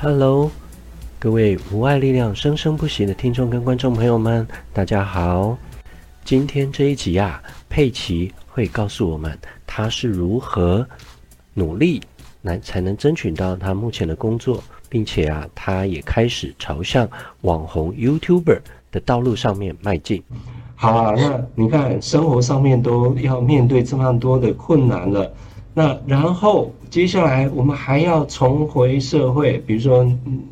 Hello，各位无爱力量生生不息的听众跟观众朋友们，大家好。今天这一集啊，佩奇会告诉我们他是如何努力来才能争取到他目前的工作，并且啊，他也开始朝向网红 YouTuber 的道路上面迈进。好啊，那你看生活上面都要面对这么多的困难了。那然后接下来我们还要重回社会，比如说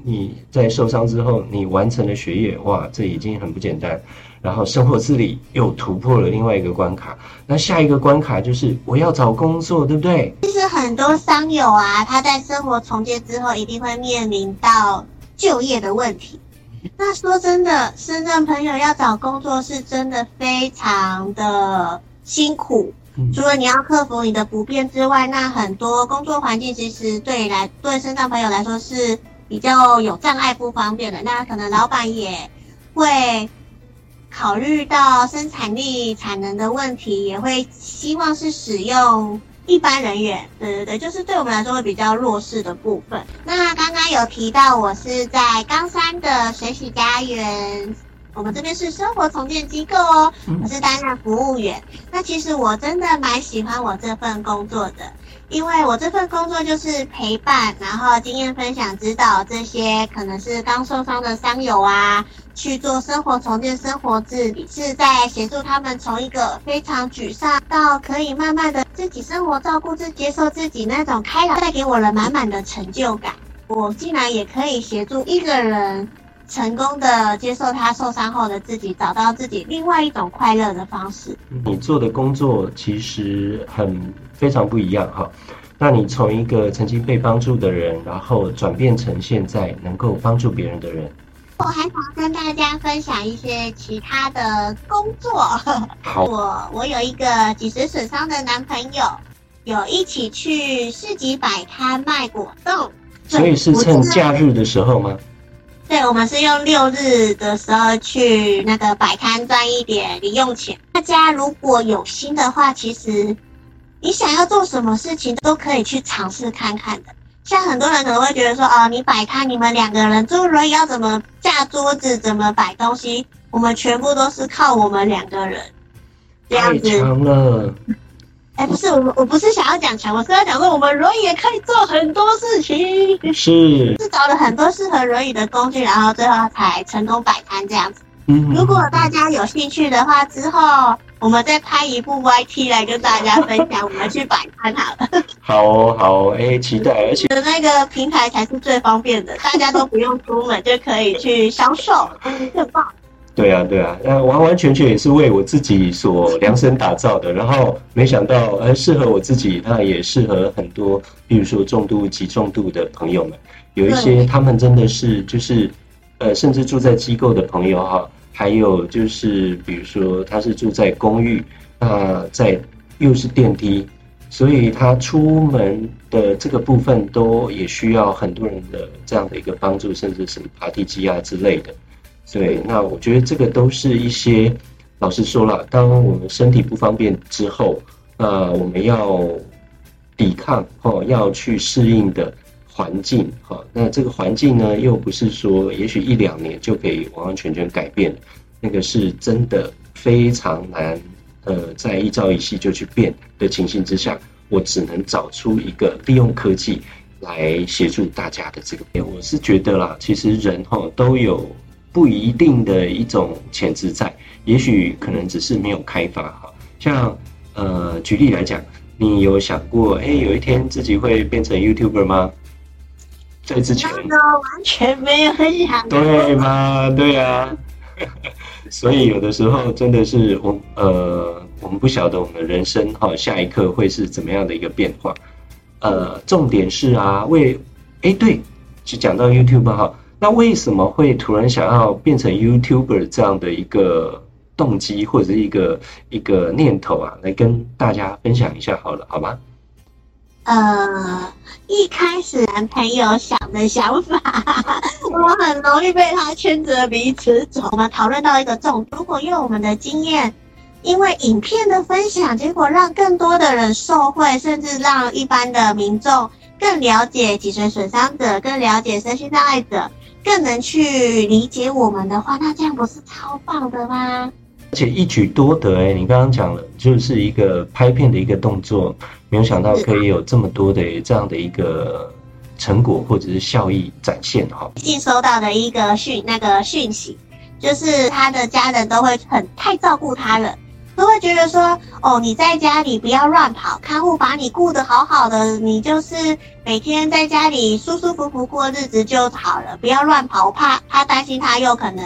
你在受伤之后，你完成了学业，哇，这已经很不简单。然后生活自理又突破了另外一个关卡，那下一个关卡就是我要找工作，对不对？其实很多伤友啊，他在生活重建之后，一定会面临到就业的问题。那说真的，深圳朋友要找工作是真的非常的辛苦。除了你要克服你的不便之外，那很多工作环境其实对来对身障朋友来说是比较有障碍、不方便的。那可能老板也会考虑到生产力、产能的问题，也会希望是使用一般人员。对对对，就是对我们来说会比较弱势的部分。那刚刚有提到，我是在冈山的水洗家园。我们这边是生活重建机构哦，我是担任服务员。那其实我真的蛮喜欢我这份工作的，因为我这份工作就是陪伴，然后经验分享、指导这些可能是刚受伤的伤友啊，去做生活重建、生活自理，是在协助他们从一个非常沮丧到可以慢慢的自己生活、照顾自己、接受自己那种开朗，带给我了满满的成就感。我竟然也可以协助一个人。成功的接受他受伤后的自己，找到自己另外一种快乐的方式。你做的工作其实很非常不一样哈。那你从一个曾经被帮助的人，然后转变成现在能够帮助别人的人。我还想跟大家分享一些其他的工作。好，我我有一个脊髓损伤的男朋友，有一起去市集摆摊卖果冻。所以是趁假日的时候吗？对，我们是用六日的时候去那个摆摊赚一点零用钱。大家如果有心的话，其实你想要做什么事情都可以去尝试看看的。像很多人可能会觉得说，哦，你摆摊，你们两个人坐轮椅要怎么架桌子，怎么摆东西？我们全部都是靠我们两个人这样子。强了。哎，不是我，我不是想要讲强，我是要讲说我们轮椅也可以做很多事情。是，是找了很多适合轮椅的工具，然后最后才成功摆摊这样子。嗯，如果大家有兴趣的话，之后我们再拍一部 YT 来跟大家分享，我们去摆摊好了。好哦，好哦，哎，期待，而且的那个平台才是最方便的，大家都不用出门就可以去销售，很棒。对啊，对啊，那完完全全也是为我自己所量身打造的。然后没想到，呃，适合我自己，那也适合很多，比如说重度、及重度的朋友们。有一些他们真的是就是，呃，甚至住在机构的朋友哈，还有就是比如说他是住在公寓，那在又是电梯，所以他出门的这个部分都也需要很多人的这样的一个帮助，甚至什么爬梯机啊之类的。对，那我觉得这个都是一些，老实说了，当我们身体不方便之后，呃，我们要抵抗哦，要去适应的环境哈。那这个环境呢，又不是说也许一两年就可以完完全全改变，那个是真的非常难，呃，在一朝一夕就去变的情形之下，我只能找出一个利用科技来协助大家的这个变。我是觉得啦，其实人哈都有。不一定的一种潜质在，也许可能只是没有开发哈。像呃，举例来讲，你有想过，哎，有一天自己会变成 YouTuber 吗？在之前，完全没有很想。对吗？对呀、啊。所以有的时候真的是我呃，我们不晓得我们的人生哈，下一刻会是怎么样的一个变化。呃，重点是啊，为哎对，就讲到 YouTuber 哈。那为什么会突然想要变成 YouTuber 这样的一个动机或者是一个一个念头啊？来跟大家分享一下好了，好吗？呃，一开始男朋友想的想法，我很容易被他牵着鼻子走。我们讨论到一个重点，如果用我们的经验，因为影片的分享，结果让更多的人受惠，甚至让一般的民众。更了解脊髓损伤者，更了解身心障碍者，更能去理解我们的话，那这样不是超棒的吗？而且一举多得哎，你刚刚讲了，就是一个拍片的一个动作，没有想到可以有这么多的这样的一个成果或者是效益展现哈。最近收到的一个讯那个讯息，就是他的家人都会很太照顾他了，都会觉得说，哦，你在家里不要乱跑，看护把你顾得好好的，你就是每天在家里舒舒服服过日子就好了，不要乱跑，我怕他担心他又可能。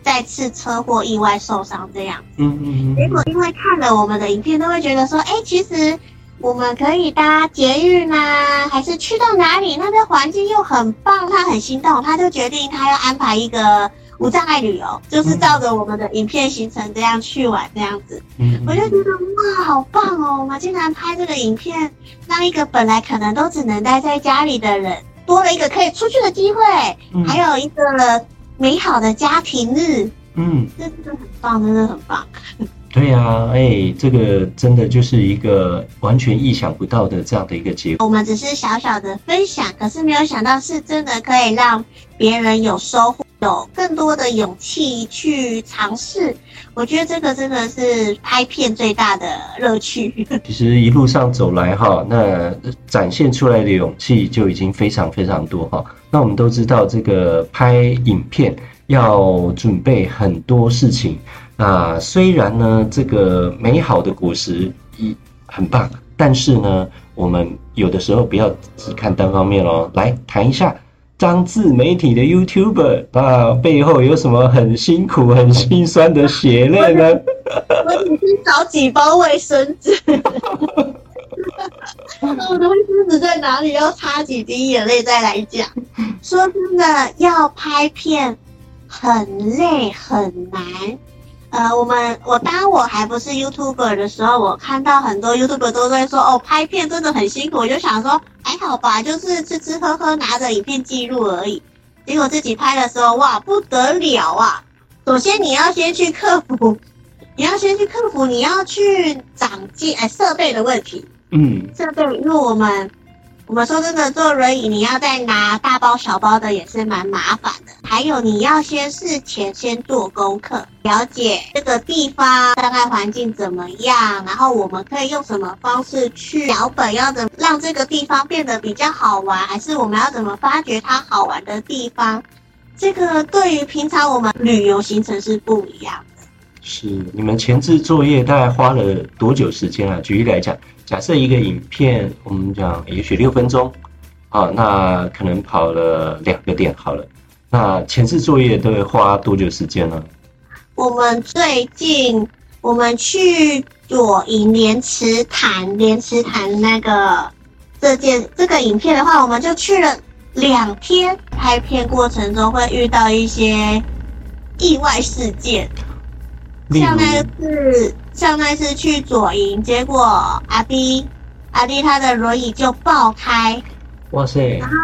再次车祸意外受伤这样子，嗯嗯嗯。结果因为看了我们的影片，都会觉得说，哎、欸，其实我们可以搭捷运啊，还是去到哪里，那边环境又很棒，他很心动，他就决定他要安排一个无障碍旅游，就是照着我们的影片行程这样去玩这样子。嗯，我就觉得哇，好棒哦！我们竟然拍这个影片，让一个本来可能都只能待在家里的人，多了一个可以出去的机会，还有一个。美好的家庭日，嗯，这真的很棒，真的很棒。对呀、啊，哎、欸，这个真的就是一个完全意想不到的这样的一个结果。我们只是小小的分享，可是没有想到是真的可以让别人有收获，有更多的勇气去尝试。我觉得这个真的是拍片最大的乐趣。其实一路上走来哈，那展现出来的勇气就已经非常非常多哈。那我们都知道，这个拍影片要准备很多事情。那虽然呢，这个美好的果实一很棒，但是呢，我们有的时候不要只看单方面哦。来谈一下张自媒体的 YouTuber 啊，背后有什么很辛苦、很心酸的血泪呢？我只是找几包卫生纸。我的卫生纸在哪里？要擦几滴眼泪再来讲。说真的，要拍片很累很难。呃，我们我当我还不是 YouTuber 的时候，我看到很多 YouTuber 都在说哦，拍片真的很辛苦。我就想说还好吧，就是吃吃喝喝，拿着影片记录而已。结果自己拍的时候，哇，不得了啊！首先你要先去克服，你要先去克服，你要去长进哎设备的问题。嗯，设备，因为我们。我们说真的，坐轮椅你要再拿大包小包的也是蛮麻烦的。还有你要先事前先做功课，了解这个地方大概环境怎么样，然后我们可以用什么方式去脚本，要怎么让这个地方变得比较好玩，还是我们要怎么发掘它好玩的地方？这个对于平常我们旅游行程是不一样的。是，你们前置作业大概花了多久时间啊？举例来讲。假设一个影片，我们讲也许六分钟，啊，那可能跑了两个点好了，那前置作业都会花多久时间呢？我们最近我们去左营莲池潭，莲池潭那个这件这个影片的话，我们就去了两天，拍片过程中会遇到一些意外事件。像那次，像那次去左营，结果阿弟，阿弟他的轮椅就爆开。哇塞！然后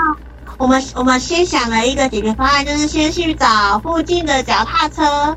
我们我们先想了一个解决方案，就是先去找附近的脚踏车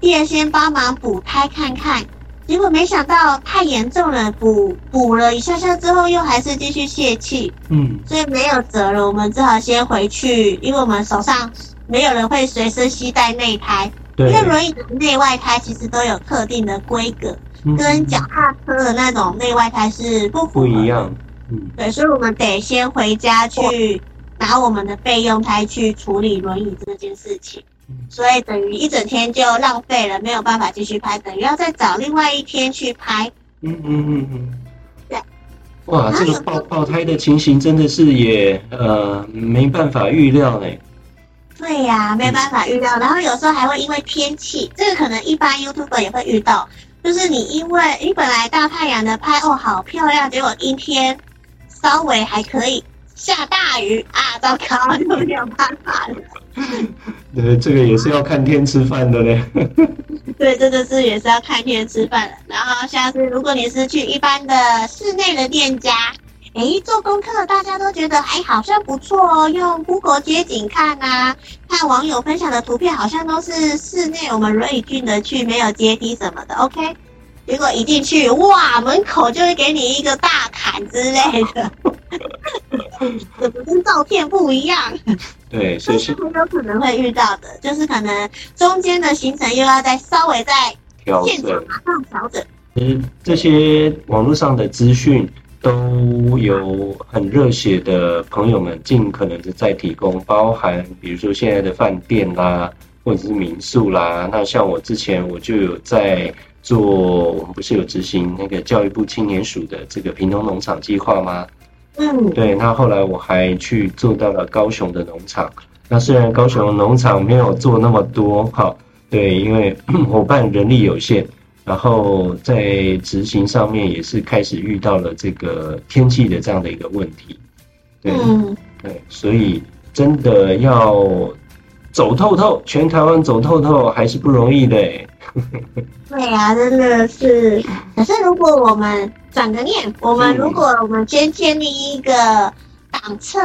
店先帮忙补胎看看。结果没想到太严重了，补补了一下下之后，又还是继续泄气。嗯，所以没有辙了，我们只好先回去，因为我们手上没有人会随身携带内胎。对，因为轮椅的内外胎其实都有特定的规格，嗯、跟脚踏车的那种内外胎是不符。不一样。嗯，对，所以我们得先回家去拿我们的备用胎去处理轮椅这件事情，嗯、所以等于一整天就浪费了，没有办法继续拍，等于要再找另外一天去拍。嗯嗯嗯嗯，对。哇，这个爆爆胎的情形真的是也呃没办法预料嘞。对呀、啊，没办法预料，然后有时候还会因为天气，这个可能一般 YouTuber 也会遇到，就是你因为你本来大太阳的拍哦好漂亮，结果阴天稍微还可以，下大雨啊，糟糕，就没有办法了。对，这个也是要看天吃饭的嘞。对，这个是也是要看天吃饭的。然后下次如果你是去一般的室内的店家。哎，做功课大家都觉得哎好像不错哦。用 Google 街景看啊，看网友分享的图片，好像都是室内我们轮椅进得去，没有阶梯什么的。OK，结果一进去，哇，门口就会给你一个大坎之类的。怎么跟照片不一样？对，所以是很有可能会遇到的，就是可能中间的行程又要再稍微再现场马上调整。嗯，这些网络上的资讯都有很热血的朋友们尽可能的在提供，包含比如说现在的饭店啦，或者是民宿啦。那像我之前我就有在做，我们不是有执行那个教育部青年署的这个平东农场计划吗？嗯，对。那后来我还去做到了高雄的农场。那虽然高雄农场没有做那么多，哈，对，因为 伙伴人力有限。然后在执行上面也是开始遇到了这个天气的这样的一个问题，对，嗯、对，所以真的要走透透，全台湾走透透还是不容易的。对啊，真的是。可是如果我们转个念，我们如果我们先建立一个档册，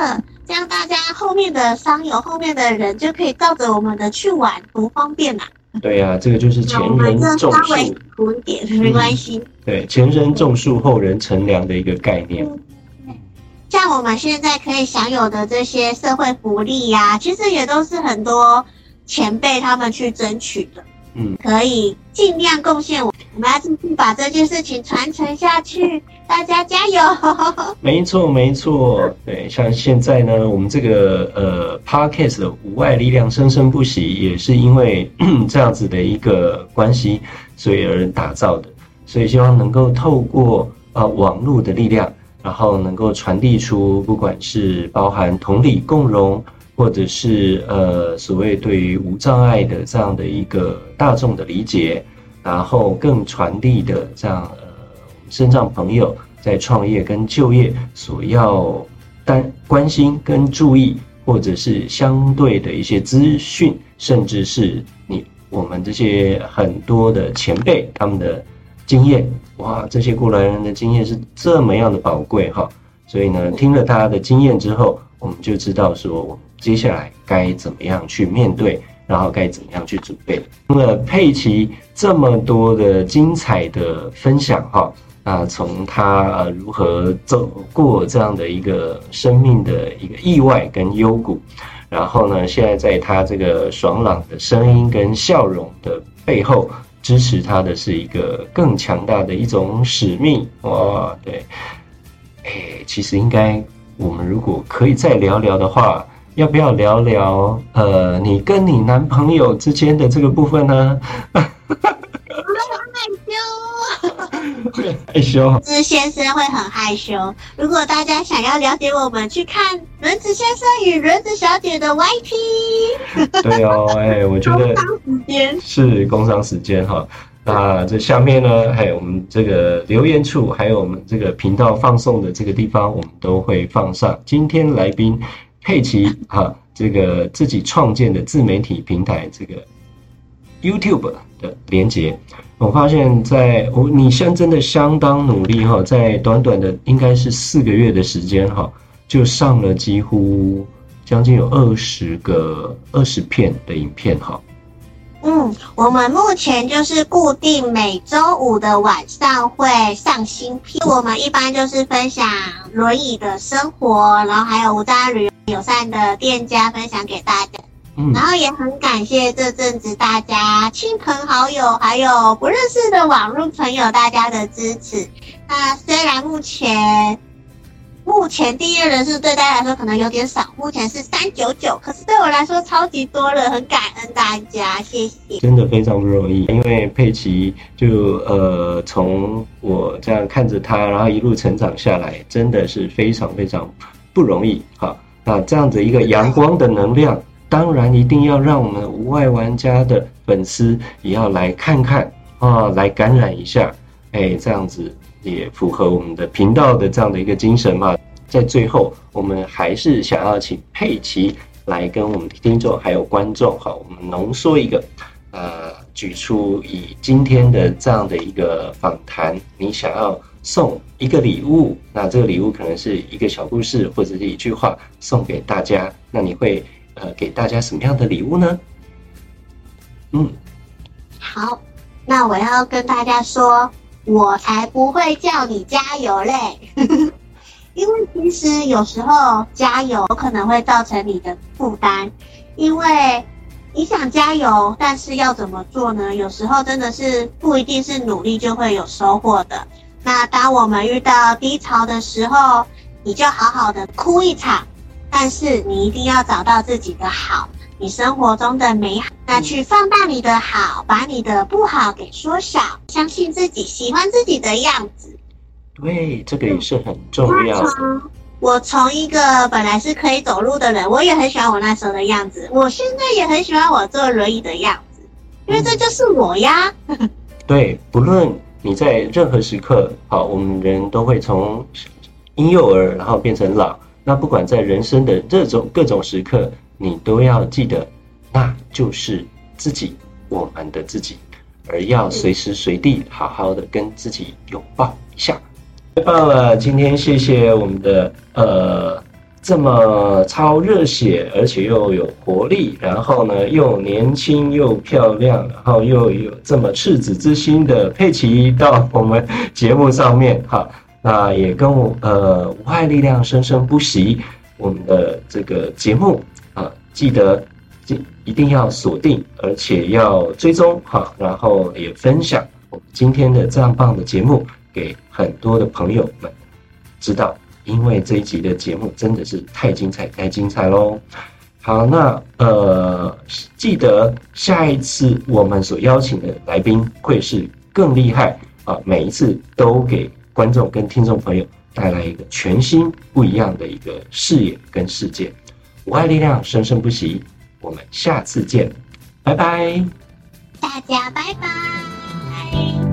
这样大家后面的商友、后面的人就可以照着我们的去玩，多方便啊！对呀、啊，这个就是前人种树，苦一点没关系、嗯。对，前人种树，后人乘凉的一个概念。像我们现在可以享有的这些社会福利呀、啊，其实也都是很多前辈他们去争取的。嗯，可以尽量贡献我，我们要继续把这件事情传承下去，大家加油！没错，没错，对，像现在呢，我们这个呃 Podcast 的无碍力量生生不息，也是因为 这样子的一个关系，所以而打造的，所以希望能够透过、呃、网络的力量，然后能够传递出，不管是包含同理共融。或者是呃，所谓对于无障碍的这样的一个大众的理解，然后更传递的这样呃，我们身障朋友在创业跟就业所要担关心跟注意，或者是相对的一些资讯，甚至是你我们这些很多的前辈他们的经验，哇，这些过来人的经验是这么样的宝贵哈，所以呢，听了他的经验之后，我们就知道说。接下来该怎么样去面对，然后该怎么样去准备？那么佩奇这么多的精彩的分享哈，那，从他如何走过这样的一个生命的一个意外跟幽谷，然后呢，现在在他这个爽朗的声音跟笑容的背后，支持他的是一个更强大的一种使命哇！对，哎，其实应该我们如果可以再聊聊的话。要不要聊聊呃，你跟你男朋友之间的这个部分呢？我很害羞，害羞。子先生会很害羞。如果大家想要了解我们，去看轮子先生与轮子小姐的 YT。对哦，哎，我觉得是工商时间哈。那这下面呢，还有我们这个留言处，还有我们这个频道放送的这个地方，我们都会放上今天来宾。佩奇哈，这个自己创建的自媒体平台，这个 YouTube 的连接，我发现在我你现在真的相当努力哈，在短短的应该是四个月的时间哈，就上了几乎将近有二十个二十片的影片哈。嗯，我们目前就是固定每周五的晚上会上新片。我们一般就是分享轮椅的生活，然后还有无障碍旅游友善的店家分享给大家。嗯，然后也很感谢这阵子大家亲朋好友还有不认识的网络朋友大家的支持。那虽然目前。目前订阅人数对大家来说可能有点少，目前是三九九，可是对我来说超级多了，很感恩大家，谢谢。真的非常不容易，因为佩奇就呃从我这样看着他，然后一路成长下来，真的是非常非常不容易。好，那这样子一个阳光的能量，当然一定要让我们无外玩家的粉丝也要来看看啊，来感染一下，哎，这样子。也符合我们的频道的这样的一个精神嘛。在最后，我们还是想要请佩奇来跟我们的听众还有观众，哈，我们浓缩一个，呃，举出以今天的这样的一个访谈，你想要送一个礼物，那这个礼物可能是一个小故事或者是一句话送给大家，那你会呃给大家什么样的礼物呢？嗯，好，那我要跟大家说。我才不会叫你加油嘞！因为其实有时候加油可能会造成你的负担，因为你想加油，但是要怎么做呢？有时候真的是不一定是努力就会有收获的。那当我们遇到低潮的时候，你就好好的哭一场，但是你一定要找到自己的好，你生活中的美好，那去放大你的好，把你的不好给缩小，相信自己，喜欢自己的样子。对，这个也是很重要的。我从一个本来是可以走路的人，我也很喜欢我那时候的样子。我现在也很喜欢我坐轮椅的样子，因为这就是我呀。对，不论你在任何时刻，好，我们人都会从婴幼儿，然后变成老。那不管在人生的这种各种时刻，你都要记得，那就是自己，我们的自己，而要随时随地好好的跟自己拥抱一下。太棒了！今天谢谢我们的呃这么超热血，而且又有活力，然后呢又年轻又漂亮，然后又有这么赤子之心的佩奇到我们节目上面哈。那也跟我呃无害力量生生不息我们的这个节目，记得记一定要锁定，而且要追踪哈，然后也分享我们今天的这样棒的节目。给很多的朋友们知道，因为这一集的节目真的是太精彩，太精彩喽！好，那呃，记得下一次我们所邀请的来宾会是更厉害啊！每一次都给观众跟听众朋友带来一个全新不一样的一个视野跟世界。无爱力量生生不息，我们下次见，拜拜！大家拜拜。